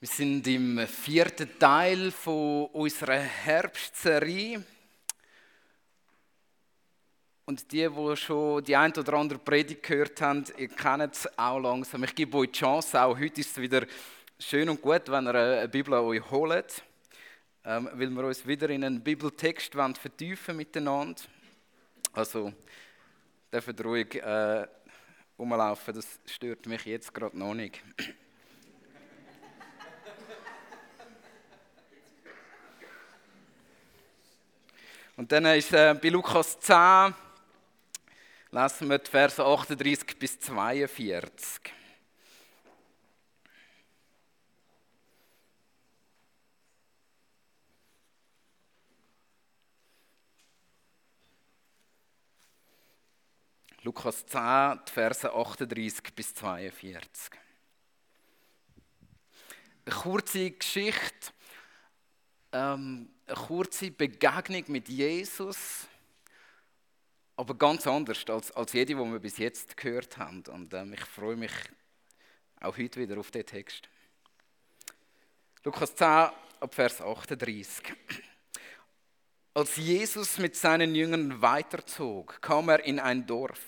Wir sind im vierten Teil von unserer Herbstserie. Und die, die schon die ein oder andere Predigt gehört haben, ihr kennt es auch langsam. Ich gebe euch die Chance, auch heute ist es wieder schön und gut, wenn ihr eine Bibel euch holt, ähm, weil wir uns wieder in einen Bibeltext vertiefen miteinander. Also, dürft ruhig äh, rumlaufen, das stört mich jetzt gerade noch nicht. Und dann ist äh, bei Lukas 10, lesen wir die Verse 38 bis 42. Lukas 10, die Verse 38 bis 42. Eine kurze Geschichte. Ähm, eine kurze Begegnung mit Jesus, aber ganz anders als, als jede, die wir bis jetzt gehört haben. Und ähm, ich freue mich auch heute wieder auf den Text. Lukas 10, ab Vers 38. Als Jesus mit seinen Jüngern weiterzog, kam er in ein Dorf,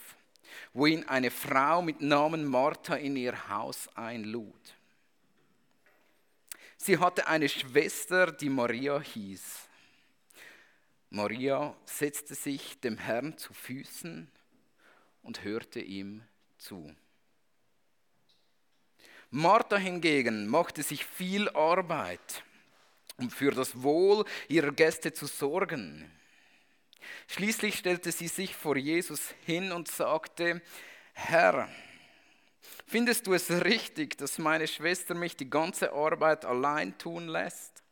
wo ihn eine Frau mit Namen Martha in ihr Haus einlud. Sie hatte eine Schwester, die Maria hieß. Maria setzte sich dem Herrn zu Füßen und hörte ihm zu. Martha hingegen machte sich viel Arbeit, um für das Wohl ihrer Gäste zu sorgen. Schließlich stellte sie sich vor Jesus hin und sagte, Herr, Findest du es richtig, dass meine Schwester mich die ganze Arbeit allein tun lässt?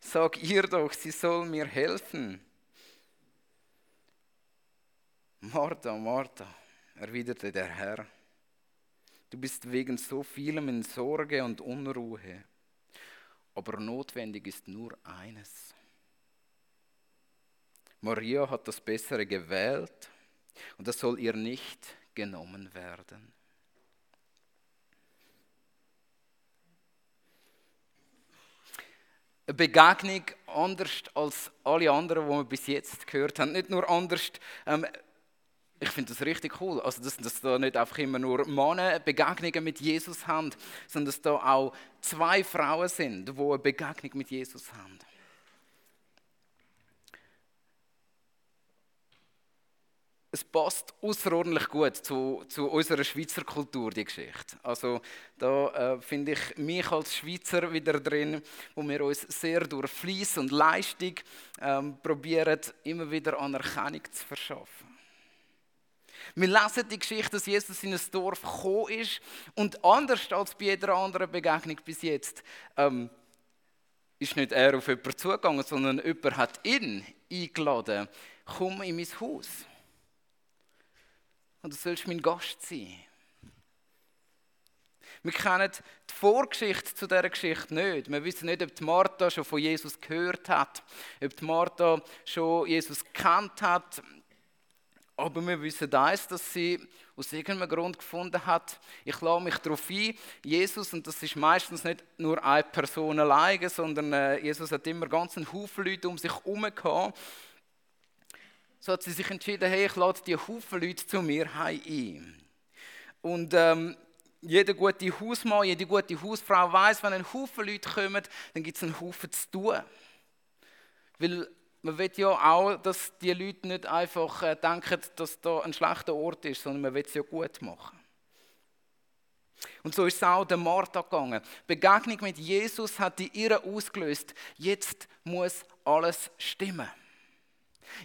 Sag ihr doch, sie soll mir helfen. Martha, Martha, erwiderte der Herr, du bist wegen so vielem in Sorge und Unruhe, aber notwendig ist nur eines. Maria hat das Bessere gewählt und das soll ihr nicht genommen werden. Eine Begegnung anders als alle anderen, die wir bis jetzt gehört haben. Nicht nur anders, ähm, ich finde das richtig cool, also dass, dass da nicht einfach immer nur Männer Begegnungen mit Jesus haben, sondern dass da auch zwei Frauen sind, die eine Begegnung mit Jesus haben. Es passt außerordentlich gut zu, zu, unserer Schweizer Kultur, die Geschichte. Also da äh, finde ich mich als Schweizer wieder drin, wo wir uns sehr durch Fleiss und Leistung ähm, probieren, immer wieder Anerkennung zu verschaffen. Wir lesen die Geschichte, dass Jesus in ein Dorf gekommen ist und anders als bei jeder anderen Begegnung bis jetzt ähm, ist nicht er auf jemanden zugegangen, sondern jemand hat ihn eingeladen, komm in mein Haus und du sollst mein Gast sein. Wir kennen die Vorgeschichte zu dieser Geschichte nicht. Wir wissen nicht, ob Martha schon von Jesus gehört hat, ob Martha schon Jesus kennt hat. Aber wir wissen eins, dass sie aus irgendeinem Grund gefunden hat, ich lade mich darauf ein, Jesus, und das ist meistens nicht nur eine Person alleine, sondern äh, Jesus hat immer ganz einen Haufen Leute um sich herum gehabt, so hat sie sich entschieden, hey, ich lade die Haufen Leute zu mir ein. Und ähm, jeder gute Hausmann, jede gute Hausfrau weiß, wenn ein Haufen Leute kommen, dann gibt es einen Haufen zu tun. Weil man will ja auch, dass die Leute nicht einfach äh, denken, dass da ein schlechter Ort ist, sondern man will es ja gut machen. Und so ist es auch der Martha gegangen. Begegnung mit Jesus hat die ihre ausgelöst. Jetzt muss alles stimmen.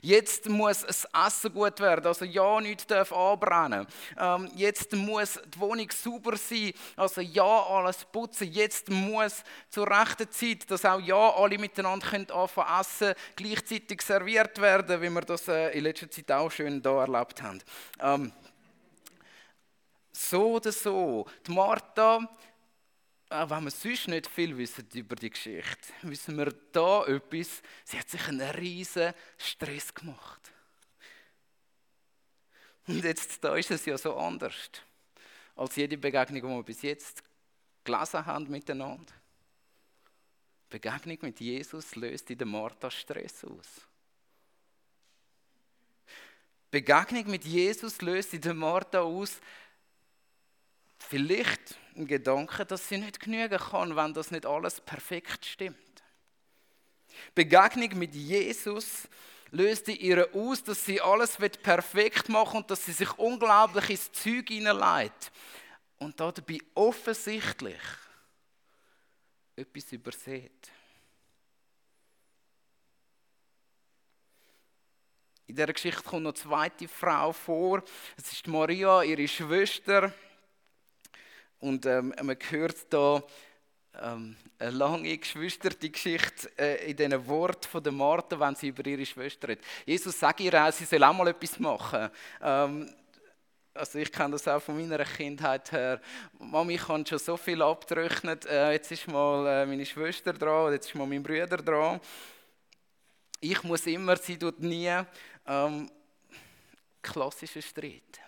Jetzt muss das Essen gut werden, also ja, nichts darf anbrennen. Ähm, jetzt muss die Wohnung sauber sein, also ja, alles putzen. Jetzt muss zur rechten Zeit, dass auch ja alle miteinander können anfangen essen, gleichzeitig serviert werden, wie wir das äh, in letzter Zeit auch schön da erlebt haben. Ähm, so oder so, die Martha auch wenn wir sonst nicht viel wissen über die Geschichte, wissen wir da etwas. Sie hat sich einen riesen Stress gemacht. Und jetzt da ist es ja so anders als jede Begegnung, die wir bis jetzt gelesen haben miteinander. Begegnung mit Jesus löst in der Martha Stress aus. Begegnung mit Jesus löst in der Martha aus, vielleicht ein Gedanke, dass sie nicht genügen kann, wenn das nicht alles perfekt stimmt. Begegnung mit Jesus löst in ihr aus, dass sie alles perfekt machen und dass sie sich unglaublich ins Zeug hineinlegt. Und dabei offensichtlich etwas übersät. In dieser Geschichte kommt noch eine zweite Frau vor. Es ist Maria, ihre Schwester. Und ähm, man hört da ähm, eine lange geschwisterte Geschichte äh, in diesen Worten von der Martha, wenn sie über ihre Schwester redet. Jesus sagt ihr auch, sie soll auch mal etwas machen. Ähm, also ich kenne das auch von meiner Kindheit her. Mami kann schon so viel abgerechnen. Äh, jetzt ist mal äh, meine Schwester dran, jetzt ist mal mein Bruder dran. Ich muss immer, sie tut nie. Ähm, klassischer Streit.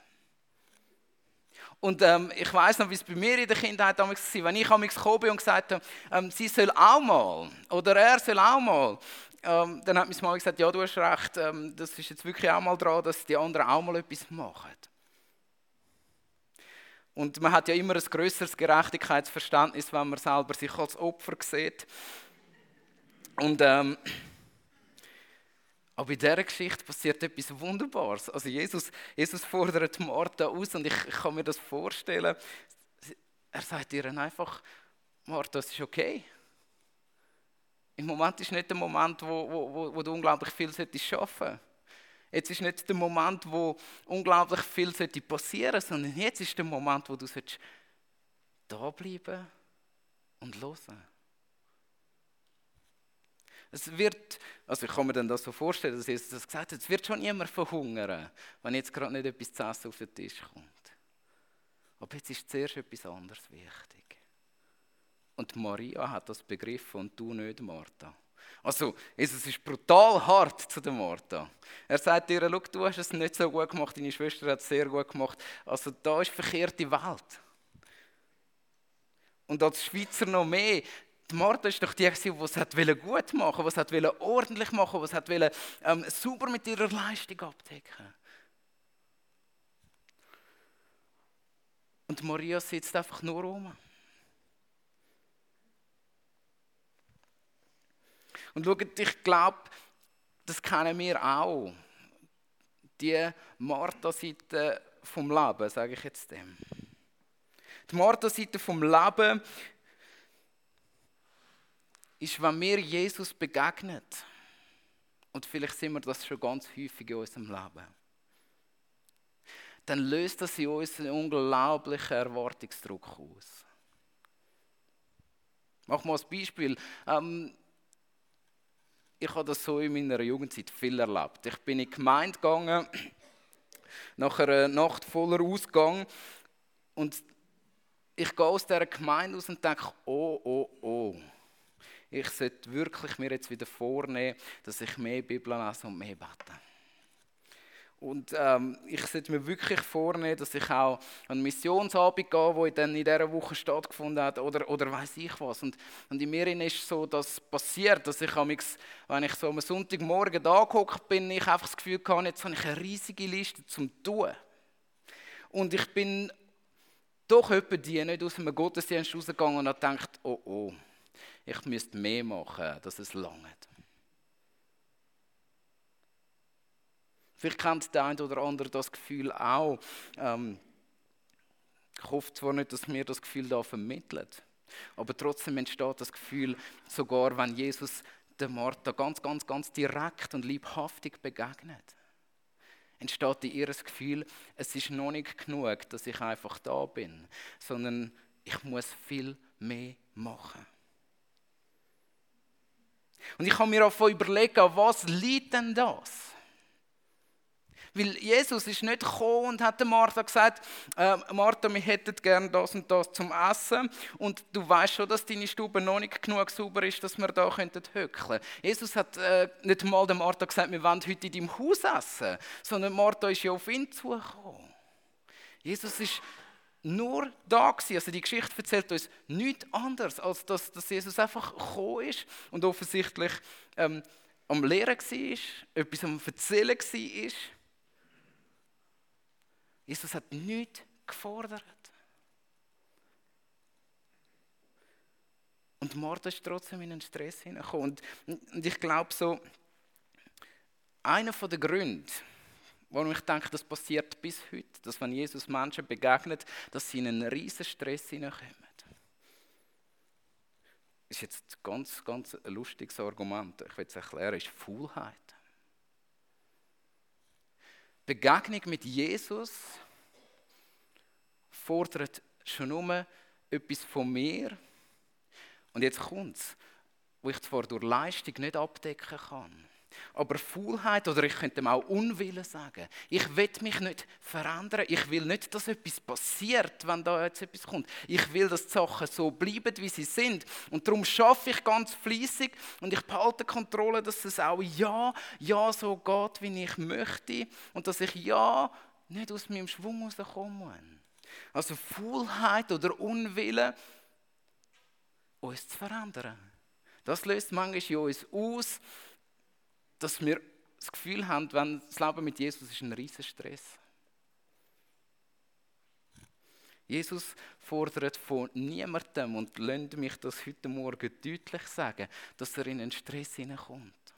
Und ähm, ich weiß noch, wie es bei mir in der Kindheit damals war, wenn ich damals gekommen bin und gesagt habe, ähm, sie soll auch mal oder er soll auch mal, ähm, dann hat meine Mama gesagt, ja, du hast recht, ähm, das ist jetzt wirklich auch mal dran, dass die anderen auch mal etwas machen. Und man hat ja immer ein größeres Gerechtigkeitsverständnis, wenn man selber sich als Opfer sieht. Und ähm, aber in dieser Geschichte passiert etwas Wunderbares. Also Jesus, Jesus fordert Martha aus und ich, ich kann mir das vorstellen. Er sagt ihr einfach, Martha, es ist okay. Im Moment ist nicht der Moment, wo, wo, wo du unglaublich viel solltest schaffen Jetzt ist nicht der Moment, wo unglaublich viel sollte passieren sondern jetzt ist der Moment, wo du da bleiben und hören. Es wird, also ich kann mir dann das so vorstellen, dass Jesus das gesagt hat, es wird schon niemand verhungern, wenn jetzt gerade nicht etwas zu essen auf den Tisch kommt. Aber jetzt ist zuerst etwas anderes wichtig. Und Maria hat das begriffen und du nicht, Martha. Also, Jesus ist brutal hart zu der Martha. Er sagt ihr, Schau, du hast es nicht so gut gemacht, deine Schwester hat es sehr gut gemacht. Also, da ist verkehrte Welt. Und als Schweizer noch mehr, die Martha ist doch die, die es gut machen wollte, die es ordentlich machen wollte, die es ähm, sauber mit ihrer Leistung abdecken Und Maria sitzt einfach nur rum. Und schaut, ich glaube, das kennen wir auch. Die Martha-Seite vom Leben, sage ich jetzt dem. Die Martha-Seite vom Leben ist, wenn mir Jesus begegnet, und vielleicht sind wir das schon ganz häufig in unserem Leben, dann löst das in uns einen unglaublichen Erwartungsdruck aus. Mach mal ein Beispiel. Ähm, ich habe das so in meiner Jugendzeit viel erlebt. Ich bin in die Gemeinde gegangen, nach einer Nacht voller Ausgang, und ich gehe aus dieser Gemeinde aus und denke, oh, oh, oh ich sollte wirklich mir jetzt wieder vornehmen, dass ich mehr Bibel lese und mehr bete. Und ähm, ich sollte mir wirklich vornehmen, dass ich auch an Missionsabend gehe, wo dann in dieser Woche stattgefunden hat, oder, oder weiß ich was. Und, und in mir ist so das passiert, dass ich, wenn ich so am Sonntagmorgen da bin, ich einfach das Gefühl hatte, jetzt habe ich eine riesige Liste zum tun. Und ich bin doch etwa die nicht aus einem Gottesdienst rausgegangen und habe gedacht, oh oh, ich müsste mehr machen, dass es langt. Vielleicht kennt der eine oder andere das Gefühl auch. Ähm, ich hoffe zwar nicht, dass mir das Gefühl da vermittelt, aber trotzdem entsteht das Gefühl, sogar wenn Jesus der Martha ganz, ganz, ganz direkt und liebhaftig begegnet, entsteht in ihr das Gefühl, es ist noch nicht genug, dass ich einfach da bin, sondern ich muss viel mehr machen. Und ich habe mir auch überlegt, was liegt denn das? Weil Jesus ist nicht gekommen und hat Martha gesagt, äh, Martha, wir hätten gerne das und das zum Essen. Und du weißt schon, dass deine Stube noch nicht genug sauber ist, dass wir da könnten. Jesus hat äh, nicht mal der Martha gesagt, wir wollen heute in deinem Haus essen, sondern Martha ist ja auf ihn zugekommen. Jesus ist nur da gewesen. Also die Geschichte erzählt uns nichts anderes, als dass, dass Jesus einfach gekommen ist und offensichtlich ähm, am Lehren war, etwas am Erzählen war. Jesus hat nichts gefordert. Und Martha ist trotzdem in einen Stress hineingekommen. Und, und ich glaube so, einer der Gründe, warum ich denke, das passiert bis heute, dass wenn Jesus Menschen begegnet, dass sie in einen riesen Stress hineinkommen. Das ist jetzt ein ganz, ganz lustiges Argument. Ich will es erklären, ist Faulheit. Begegnung mit Jesus fordert schon nur etwas von mir. Und jetzt kommt es, wo ich zwar durch Leistung nicht abdecken kann. Aber Faulheit, oder ich könnte auch Unwillen sagen. Ich will mich nicht verändern. Ich will nicht, dass etwas passiert, wenn da jetzt etwas kommt. Ich will, dass die Sachen so bleiben, wie sie sind. Und darum schaffe ich ganz fließig und ich behalte Kontrolle, dass es auch ja, ja so geht, wie ich möchte. Und dass ich ja nicht aus meinem Schwung rauskomme. Also Faulheit oder Unwillen, uns zu verändern. Das löst manchmal in uns aus, dass wir das Gefühl haben, wenn das Leben mit Jesus ist ein riesiger Stress. Jesus fordert von niemandem und lasst mich das heute Morgen deutlich sagen, dass er in einen Stress hineinkommt.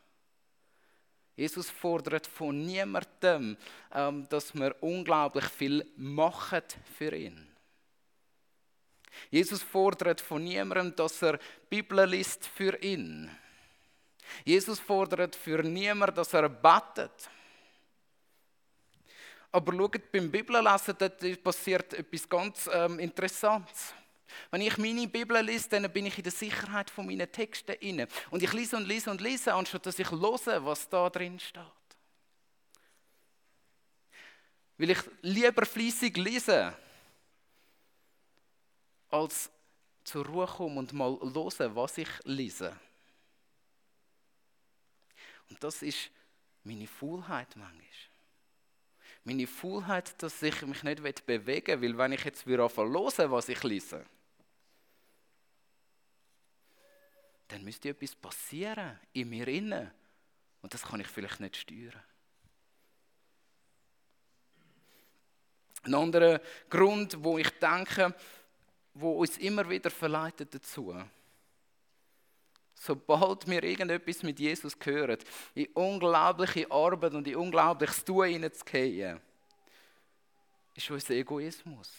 Jesus fordert von niemandem, ähm, dass wir unglaublich viel machen für ihn. Jesus fordert von niemandem, dass er Bibel liest für ihn. Jesus fordert für niemanden, dass er betet. Aber schaut, beim Bibellesen dort passiert etwas ganz ähm, Interessantes. Wenn ich meine Bibel lese, dann bin ich in der Sicherheit von meinen Texten inne. Und ich lese und lese und lese, anstatt dass ich höre, was da drin steht. Will ich lieber fließig lesen, als zur Ruhe kommen und mal hören, was ich lese. Und das ist meine Faulheit manchmal. Meine Faulheit, dass ich mich nicht bewegen will, weil wenn ich jetzt wieder hören was ich lese, dann müsste etwas passieren in mir innen. Und das kann ich vielleicht nicht steuern. Ein anderer Grund, wo ich denke, wo uns immer wieder verleitet dazu, sobald wir irgendetwas mit Jesus hören, in unglaubliche Arbeit und in unglaubliches Tun hineinzugehen, ist unser Egoismus.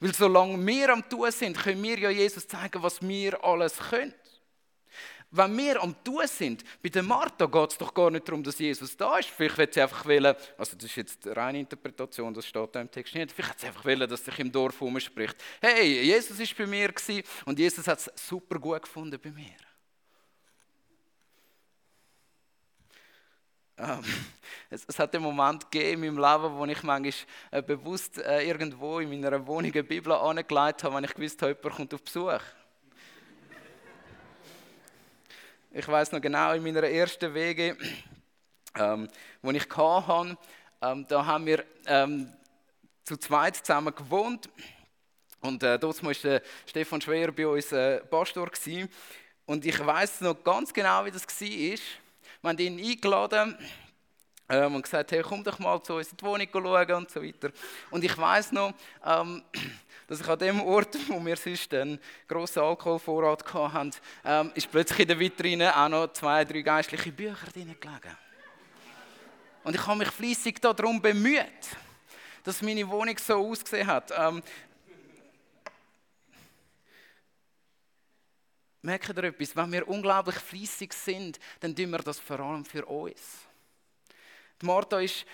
Weil solange wir am Tun sind, können wir ja Jesus zeigen, was wir alles können. Wenn wir am Tun sind, bei der Martha geht es doch gar nicht darum, dass Jesus da ist. Vielleicht wird sie einfach wollen, also das ist jetzt eine reine Interpretation, das steht da im Text nicht, vielleicht hat sie einfach wollen, dass sich im Dorf spricht. Hey, Jesus ist bei mir gewesen und Jesus hat es super gut gefunden bei mir. Ähm, es, es, hat einen Moment gegeben in meinem Leben, wo ich manchmal äh, bewusst äh, irgendwo in meiner Wohnung eine Bibel angelegt habe, wenn ich gewusst habe, jemand kommt auf Besuch. Ich weiß noch genau, in meiner ersten Wege, ähm, wo ich hatte, ähm, da haben wir ähm, zu zweit zusammen gewohnt. Und äh, dort war Stefan Schwer bei uns äh, Pastor. Gewesen. Und ich weiß noch ganz genau, wie das war. Wir haben ihn eingeladen ähm, und gesagt, hey, komm doch mal zu uns in die Wohnung schauen und so weiter. Und ich weiß noch, ähm, dass ich an dem Ort, wo wir sonst einen grossen Alkoholvorrat hatten, ähm, ist plötzlich in der Vitrine auch noch zwei, drei geistliche Bücher drin gelegen. Und ich habe mich fließig darum bemüht, dass meine Wohnung so ausgesehen hat. Ähm, Merkt ihr etwas? Wenn wir unglaublich fließig sind, dann tun wir das vor allem für uns. Die Martha ist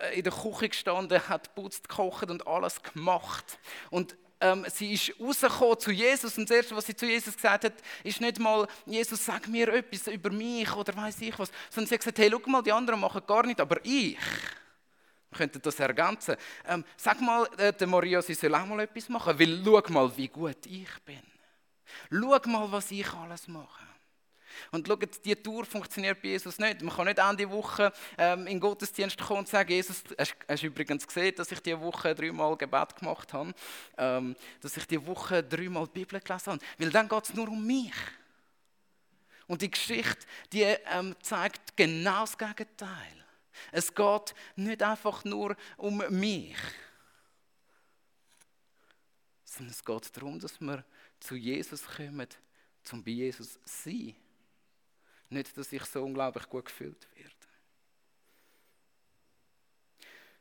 äh, in der Küche gestanden, hat putzt, gekocht und alles gemacht. Und ähm, sie ist rausgekommen zu Jesus und das Erste, was sie zu Jesus gesagt hat, ist nicht mal, Jesus, sag mir etwas über mich oder weiß ich was, sondern sie hat gesagt, hey, schau mal, die anderen machen gar nicht, aber ich. Wir könnten das ergänzen. Ähm, sag mal, äh, der Maria, sie soll auch mal etwas machen, weil schau mal, wie gut ich bin. Schau mal, was ich alles mache. Und schaut, die Tour funktioniert bei Jesus nicht. Man kann nicht Ende Woche ähm, in den Gottesdienst kommen und sagen, Jesus, hast, hast du übrigens gesehen, dass ich diese Woche dreimal Gebet gemacht habe, ähm, dass ich diese Woche dreimal die Bibel gelesen habe. Weil dann geht es nur um mich. Und die Geschichte, die ähm, zeigt genau das Gegenteil. Es geht nicht einfach nur um mich, sondern es geht darum, dass wir zu Jesus kommen, um bei Jesus sein. Nicht, dass ich so unglaublich gut gefühlt werde.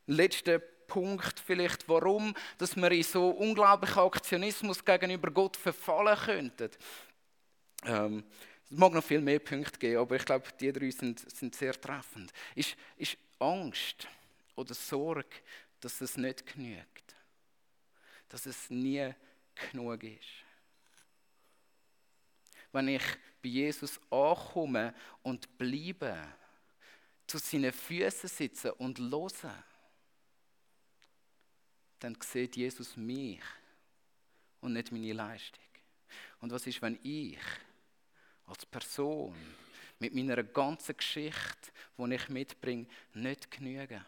Letzter Punkt vielleicht, warum dass wir in so unglaublichen Aktionismus gegenüber Gott verfallen könnten. Ähm, es mag noch viel mehr Punkte geben, aber ich glaube, die drei sind, sind sehr treffend. Ist, ist Angst oder Sorge, dass es nicht genügt. Dass es nie genug ist. Wenn ich bei Jesus ankomme und bleibe, zu seinen Füßen sitze und höre, dann sieht Jesus mich und nicht meine Leistung. Und was ist, wenn ich als Person mit meiner ganzen Geschichte, die ich mitbringe, nicht genüge?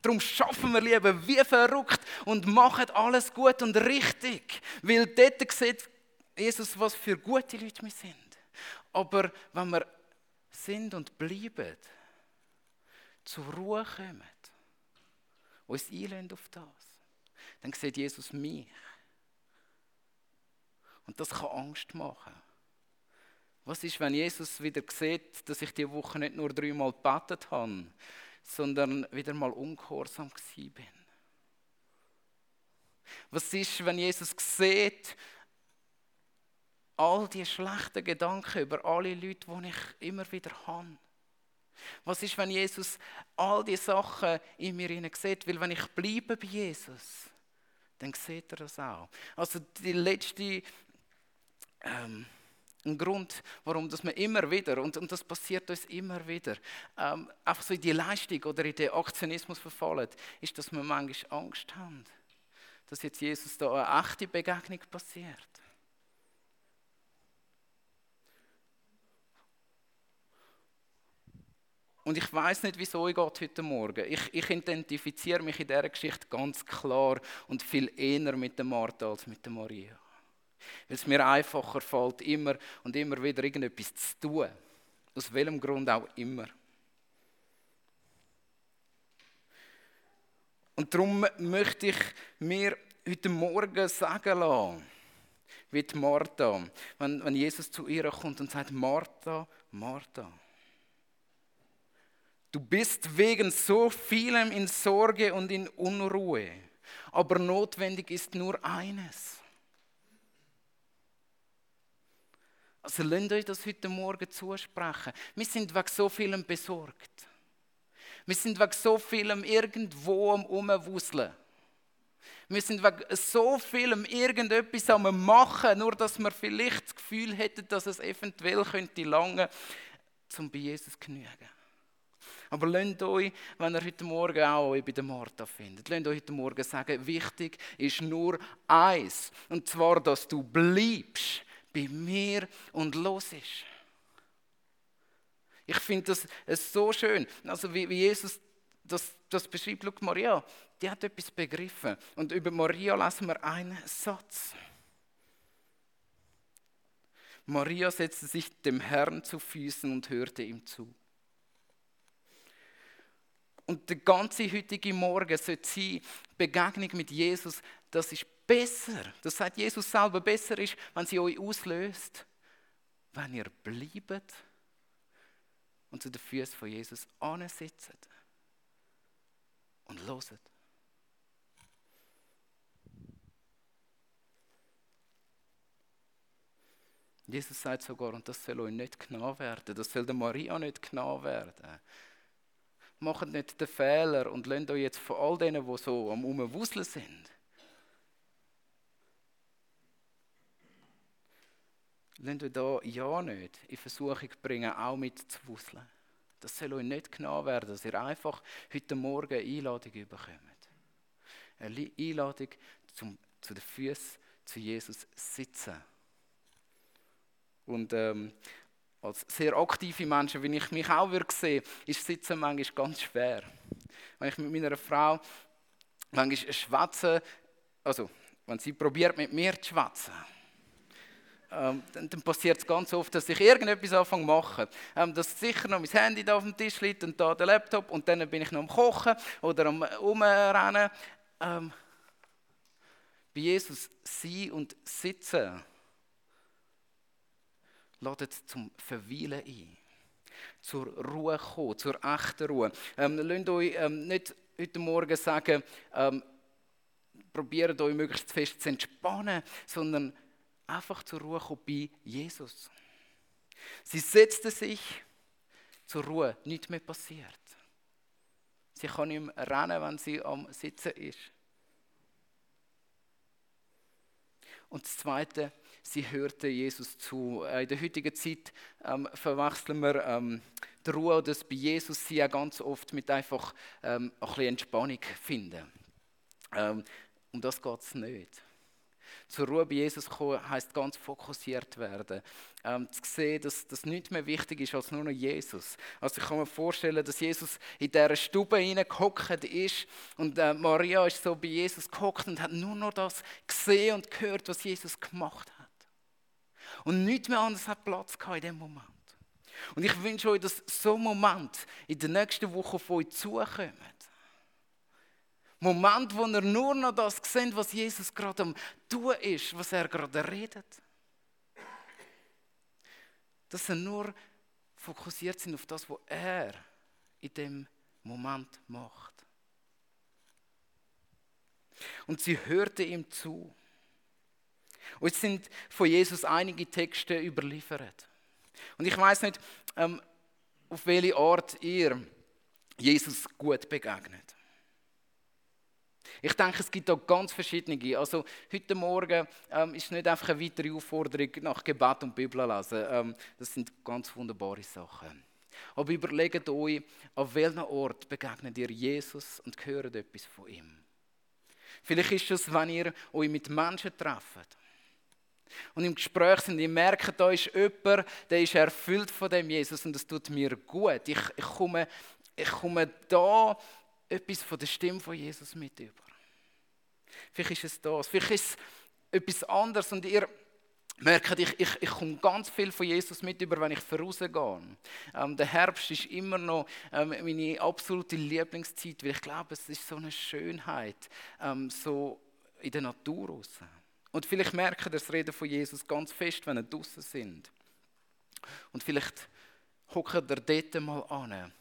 Darum schaffen wir lieber wie verrückt und machen alles gut und richtig. Weil dort sieht Jesus, was für gute Leute wir sind. Aber wenn wir sind und bleiben, zur Ruhe kommen, uns einlehnen auf das, dann sieht Jesus mich. Und das kann Angst machen. Was ist, wenn Jesus wieder sieht, dass ich die Woche nicht nur dreimal gebetet habe, sondern wieder mal ungehorsam bin? Was ist, wenn Jesus sieht, all die schlechten Gedanken über alle Leute, die ich immer wieder habe? Was ist, wenn Jesus all die Sachen in mir sieht? Weil wenn ich bleibe bei Jesus, dann sieht er das auch. Also die letzte ähm, ein Grund, warum dass wir immer wieder, und, und das passiert uns immer wieder, ähm, einfach so in die Leistung oder in den Aktionismus verfallen, ist, dass wir manchmal Angst haben, dass jetzt Jesus da eine echte Begegnung passiert. Und ich weiß nicht, wieso ich geht heute Morgen. Ich, ich identifiziere mich in dieser Geschichte ganz klar und viel eher mit der Martha als mit der Maria. Weil es mir einfacher fällt, immer und immer wieder irgendetwas zu tun. Aus welchem Grund auch immer. Und darum möchte ich mir heute Morgen sagen lassen, wie die Martha, wenn, wenn Jesus zu ihr kommt und sagt, Martha, Martha, du bist wegen so vielem in Sorge und in Unruhe, aber notwendig ist nur eines. Also lasst euch das heute Morgen zusprechen. Wir sind wegen so vielem besorgt. Wir sind wegen so vielem irgendwo am Umwuseln. Wir sind wegen so vielem irgendetwas am Machen, nur dass wir vielleicht das Gefühl hätten, dass es eventuell könnte lange zum bei Jesus genügen. Aber lasst euch, wenn ihr heute Morgen auch bei der Martha findet, lasst euch heute Morgen sagen, wichtig ist nur eins. Und zwar, dass du bleibst bei mir und los ist. Ich finde das so schön. Also wie, Jesus das, das beschreibt, schau, Maria, die hat etwas begriffen. Und über Maria lassen wir einen Satz. Maria setzte sich dem Herrn zu Füßen und hörte ihm zu. Und der ganze heutige Morgen sollte sein, Begegnung mit Jesus, das ist besser, das sagt Jesus selber, besser ist, wenn sie euch auslöst, wenn ihr bleibt und zu den Füßen von Jesus ansitzt und loset. Jesus sagt sogar, und das soll euch nicht genau werden, das soll der Maria nicht genau werden. Macht nicht den Fehler und lasst euch jetzt von all denen, die so am Umwuseln sind, lasst euch da ja nicht in Versuchung bringen, auch mitzuwusseln. Das soll euch nicht genau werden, dass ihr einfach heute Morgen eine Einladung bekommt. Eine Einladung zum, zu den Füßen zu Jesus sitzen Und ähm, als sehr aktive Menschen, wie ich mich auch würde sehen, ist Sitzen manchmal ganz schwer. Wenn ich mit meiner Frau manchmal schwätze, also wenn sie probiert mit mir zu schwätzen, ähm, dann, dann passiert es ganz oft, dass ich irgendetwas anfange zu machen. Ähm, dass sicher noch mein Handy da auf dem Tisch liegt und da der Laptop und dann bin ich noch am Kochen oder am Umrennen. Ähm, bei Jesus sein und sitzen ladet zum Verweilen ein. Zur Ruhe kommen, zur echten Ruhe. Ähm, lasst euch ähm, nicht heute Morgen sagen, ähm, probiert euch möglichst fest zu entspannen, sondern einfach zur Ruhe kommen bei Jesus. Sie setzte sich zur Ruhe, nichts mehr passiert. Sie kann nicht mehr rennen, wenn sie am Sitzen ist. Und das Zweite, sie hörte Jesus zu. Äh, in der heutigen Zeit ähm, verwechseln wir ähm, die Ruhe das bei Jesus sie ja ganz oft mit einfach ähm, ein bisschen Entspannung finden. Ähm, um das geht es nicht. Zur Ruhe bei Jesus kommen heisst ganz fokussiert werden. Ähm, zu sehen, dass das nicht mehr wichtig ist als nur noch Jesus. Also ich kann mir vorstellen, dass Jesus in dieser Stube hineingehockt ist und äh, Maria ist so bei Jesus gehockt und hat nur noch das gesehen und gehört, was Jesus gemacht hat. Und nichts mehr anderes hat Platz gehabt in dem Moment. Und ich wünsche euch, dass so Moment in der nächsten Woche auf euch zukommt Moment, wo ihr nur noch das seht, was Jesus gerade am tun ist, was er gerade redet. Dass sie nur fokussiert sind auf das, was er in dem Moment macht. Und sie hörte ihm zu. Und es sind von Jesus einige Texte überliefert. Und ich weiß nicht, ähm, auf welche Art ihr Jesus gut begegnet. Ich denke, es gibt auch ganz verschiedene. Also heute Morgen ähm, ist nicht einfach eine weitere Aufforderung nach Gebet und Bibel lesen. Ähm, das sind ganz wunderbare Sachen. Aber überlegt euch, an welchem Ort begegnet ihr Jesus und hört etwas von ihm. Vielleicht ist es, wenn ihr euch mit Menschen trefft und im Gespräch sind, ihr merkt, da ist jemand, der ist erfüllt von dem Jesus und das tut mir gut. Ich, ich, komme, ich komme da etwas von der Stimme von Jesus mit über. Vielleicht ist es das. Vielleicht ist es etwas anderes und ihr merkt, ich, ich, ich komme ganz viel von Jesus mit über, wenn ich vorausgehe. Ähm, der Herbst ist immer noch ähm, meine absolute Lieblingszeit, weil ich glaube, es ist so eine Schönheit, ähm, so in der Natur raus. Und vielleicht merkt ihr das Reden von Jesus ganz fest, wenn ihr draußen sind. Und vielleicht hockt ihr dort mal an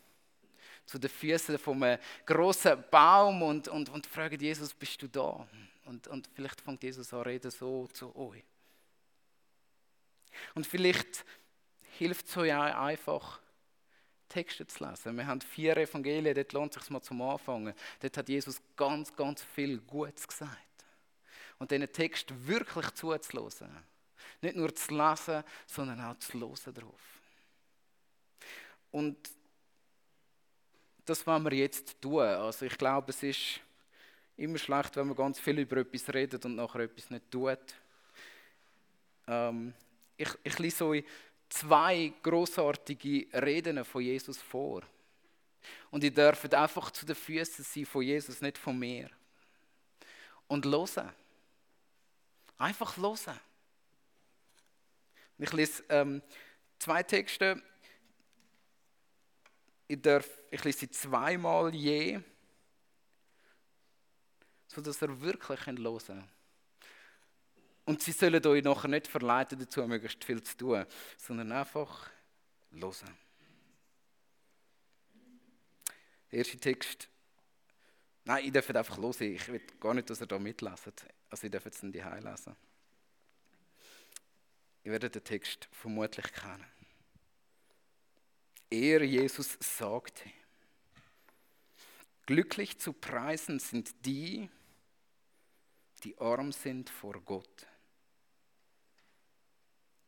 zu den Füßen von einem großen Baum und, und, und fragt Jesus, bist du da? Und, und vielleicht fängt Jesus an reden so zu euch. Und vielleicht hilft es euch auch einfach, Texte zu lesen. Wir haben vier Evangelien, dort lohnt es sich mal zum Anfangen. Dort hat Jesus ganz, ganz viel Gutes gesagt. Und diesen Text wirklich zuzulassen. Nicht nur zu lesen, sondern auch zu hören drauf. Und das wollen wir jetzt tun. Also ich glaube, es ist immer schlecht, wenn man ganz viel über etwas redet und nachher etwas nicht tut. Ähm, ich, ich lese euch zwei großartige Reden von Jesus vor. Und ihr dürft einfach zu den Füßen sein von Jesus, nicht von mir. Und hören. Einfach hören. Ich lese ähm, zwei Texte ich, darf, ich lese sie zweimal je, sodass ihr wirklich hören könnt. Und sie sollen euch nachher nicht verleiten dazu, möglichst viel zu tun, sondern einfach hören. Der erste Text. Nein, ich darf einfach hören. Ich will gar nicht, dass ihr da mitleset. Also, ich darf jetzt nicht lesen. Ihr werdet den Text vermutlich kennen er, Jesus, sagte, glücklich zu preisen sind die, die arm sind vor Gott.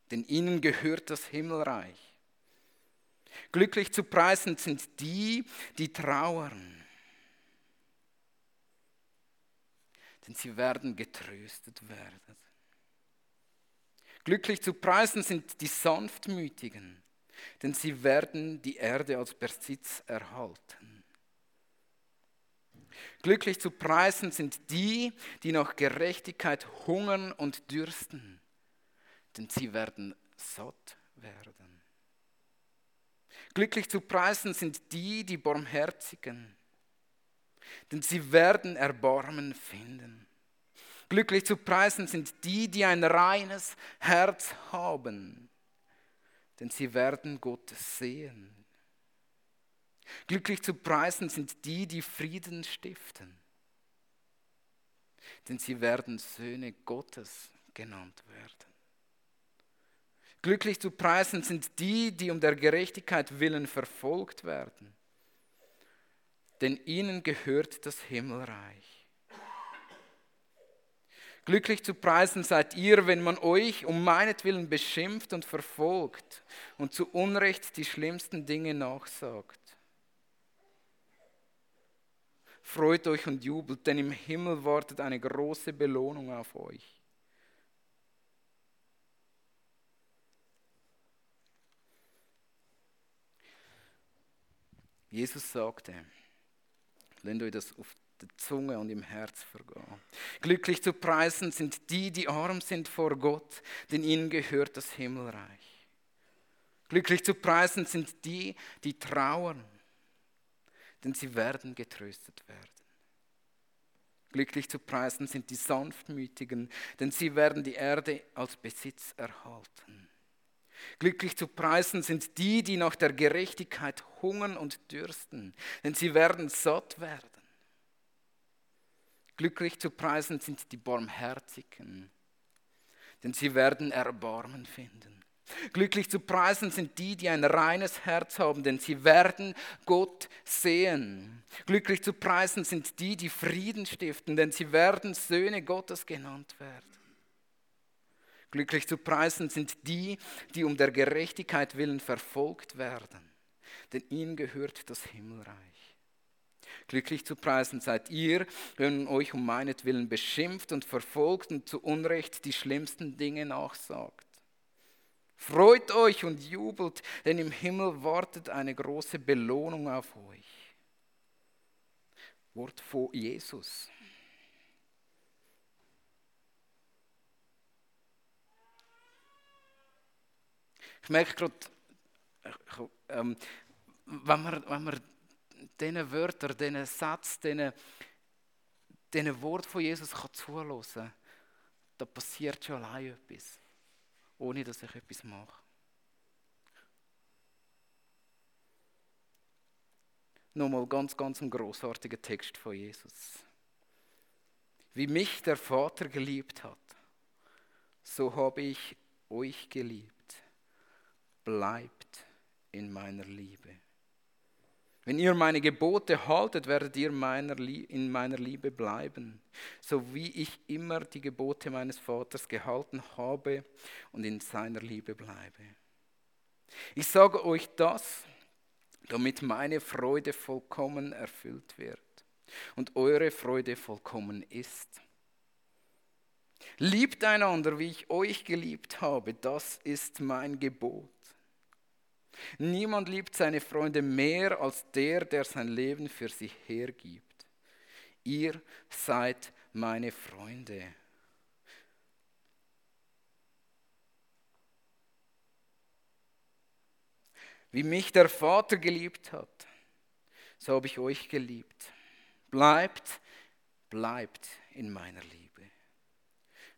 Denn ihnen gehört das Himmelreich. Glücklich zu preisen sind die, die trauern. Denn sie werden getröstet werden. Glücklich zu preisen sind die Sanftmütigen, denn sie werden die Erde als Besitz erhalten. Glücklich zu preisen sind die, die nach Gerechtigkeit hungern und dürsten, denn sie werden satt werden. Glücklich zu preisen sind die, die barmherzigen, denn sie werden Erbarmen finden. Glücklich zu preisen sind die, die ein reines Herz haben, denn sie werden Gott sehen. Glücklich zu preisen sind die, die Frieden stiften, denn sie werden Söhne Gottes genannt werden. Glücklich zu preisen sind die, die um der Gerechtigkeit willen verfolgt werden, denn ihnen gehört das Himmelreich. Glücklich zu preisen seid ihr, wenn man euch um meinetwillen beschimpft und verfolgt und zu Unrecht die schlimmsten Dinge nachsagt. Freut euch und jubelt, denn im Himmel wartet eine große Belohnung auf euch. Jesus sagte, wenn euch das auf der Zunge und im Herz vergehen. Glücklich zu preisen sind die, die arm sind vor Gott, denn ihnen gehört das Himmelreich. Glücklich zu preisen sind die, die trauern, denn sie werden getröstet werden. Glücklich zu preisen sind die Sanftmütigen, denn sie werden die Erde als Besitz erhalten. Glücklich zu preisen sind die, die nach der Gerechtigkeit hungern und dürsten, denn sie werden satt werden. Glücklich zu preisen sind die Barmherzigen, denn sie werden Erbarmen finden. Glücklich zu preisen sind die, die ein reines Herz haben, denn sie werden Gott sehen. Glücklich zu preisen sind die, die Frieden stiften, denn sie werden Söhne Gottes genannt werden. Glücklich zu preisen sind die, die um der Gerechtigkeit willen verfolgt werden, denn ihnen gehört das Himmelreich. Glücklich zu preisen seid ihr, wenn euch um meinetwillen beschimpft und verfolgt und zu Unrecht die schlimmsten Dinge nachsagt. Freut euch und jubelt, denn im Himmel wartet eine große Belohnung auf euch. Wort vor Jesus. Ich merke gerade, ähm, wenn man, wenn man diesen Wörtern, diesen Satz, diesen, diesen Wort von Jesus kann zuhören kann, da passiert schon allein etwas, ohne dass ich etwas mache. Nochmal ganz, ganz ein großartiger Text von Jesus. Wie mich der Vater geliebt hat, so habe ich euch geliebt. Bleibt in meiner Liebe. Wenn ihr meine Gebote haltet, werdet ihr meiner, in meiner Liebe bleiben, so wie ich immer die Gebote meines Vaters gehalten habe und in seiner Liebe bleibe. Ich sage euch das, damit meine Freude vollkommen erfüllt wird und eure Freude vollkommen ist. Liebt einander, wie ich euch geliebt habe, das ist mein Gebot. Niemand liebt seine Freunde mehr als der, der sein Leben für sie hergibt. Ihr seid meine Freunde. Wie mich der Vater geliebt hat, so habe ich euch geliebt. Bleibt, bleibt in meiner Liebe.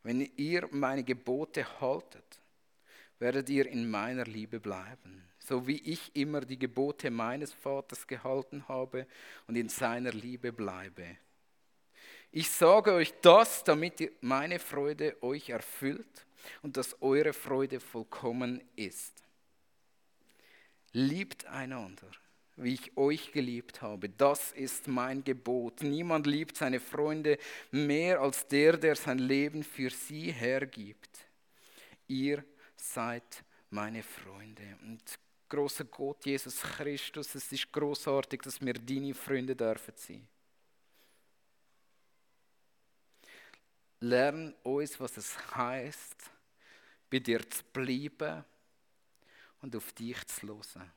Wenn ihr meine Gebote haltet, werdet ihr in meiner Liebe bleiben so wie ich immer die Gebote meines Vaters gehalten habe und in seiner Liebe bleibe. Ich sage euch das, damit meine Freude euch erfüllt und dass eure Freude vollkommen ist. Liebt einander, wie ich euch geliebt habe. Das ist mein Gebot. Niemand liebt seine Freunde mehr als der, der sein Leben für sie hergibt. Ihr seid meine Freunde. Und großer Gott, Jesus Christus, es ist großartig, dass wir deine Freunde dürfen sein. Lern uns, was es heißt, bei dir zu bleiben und auf dich zu hören.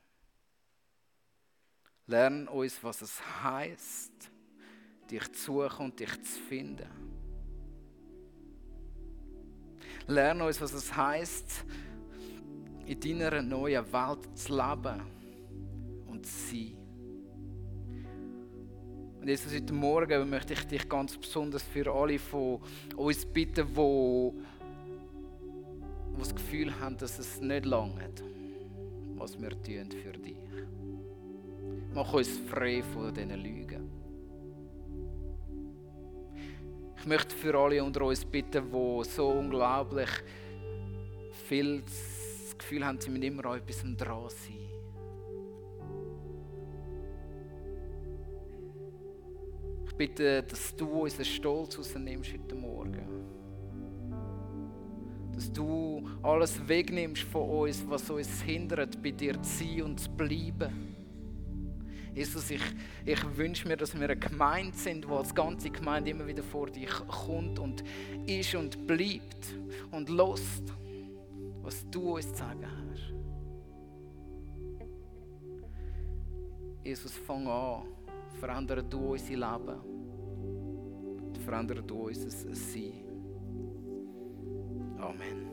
Lern uns, was es heißt, dich zu suchen und dich zu finden. Lern uns, was es heißt, in deiner neuen Welt zu leben und zu sein. Und Jesus, heute Morgen möchte ich dich ganz besonders für alle von uns bitten, die, die das Gefühl haben, dass es nicht langt, was wir tun für dich. Mach uns frei von diesen Lügen. Ich möchte für alle unter uns bitten, die so unglaublich viel das Gefühl haben, sie müssen immer an etwas dran sein. Ich bitte, dass du unseren Stolz rausnimmst heute Morgen. Dass du alles wegnimmst von uns, was uns hindert, bei dir zu sein und zu bleiben. Jesus, ich, ich wünsche mir, dass wir eine Gemeinde sind, wo als ganze Gemeinde immer wieder vor dich kommt und ist und bleibt und lost, was du uns zu sagen hast. Jesus, fang an, verändere du unser Leben, verändere du unser Sein. Amen.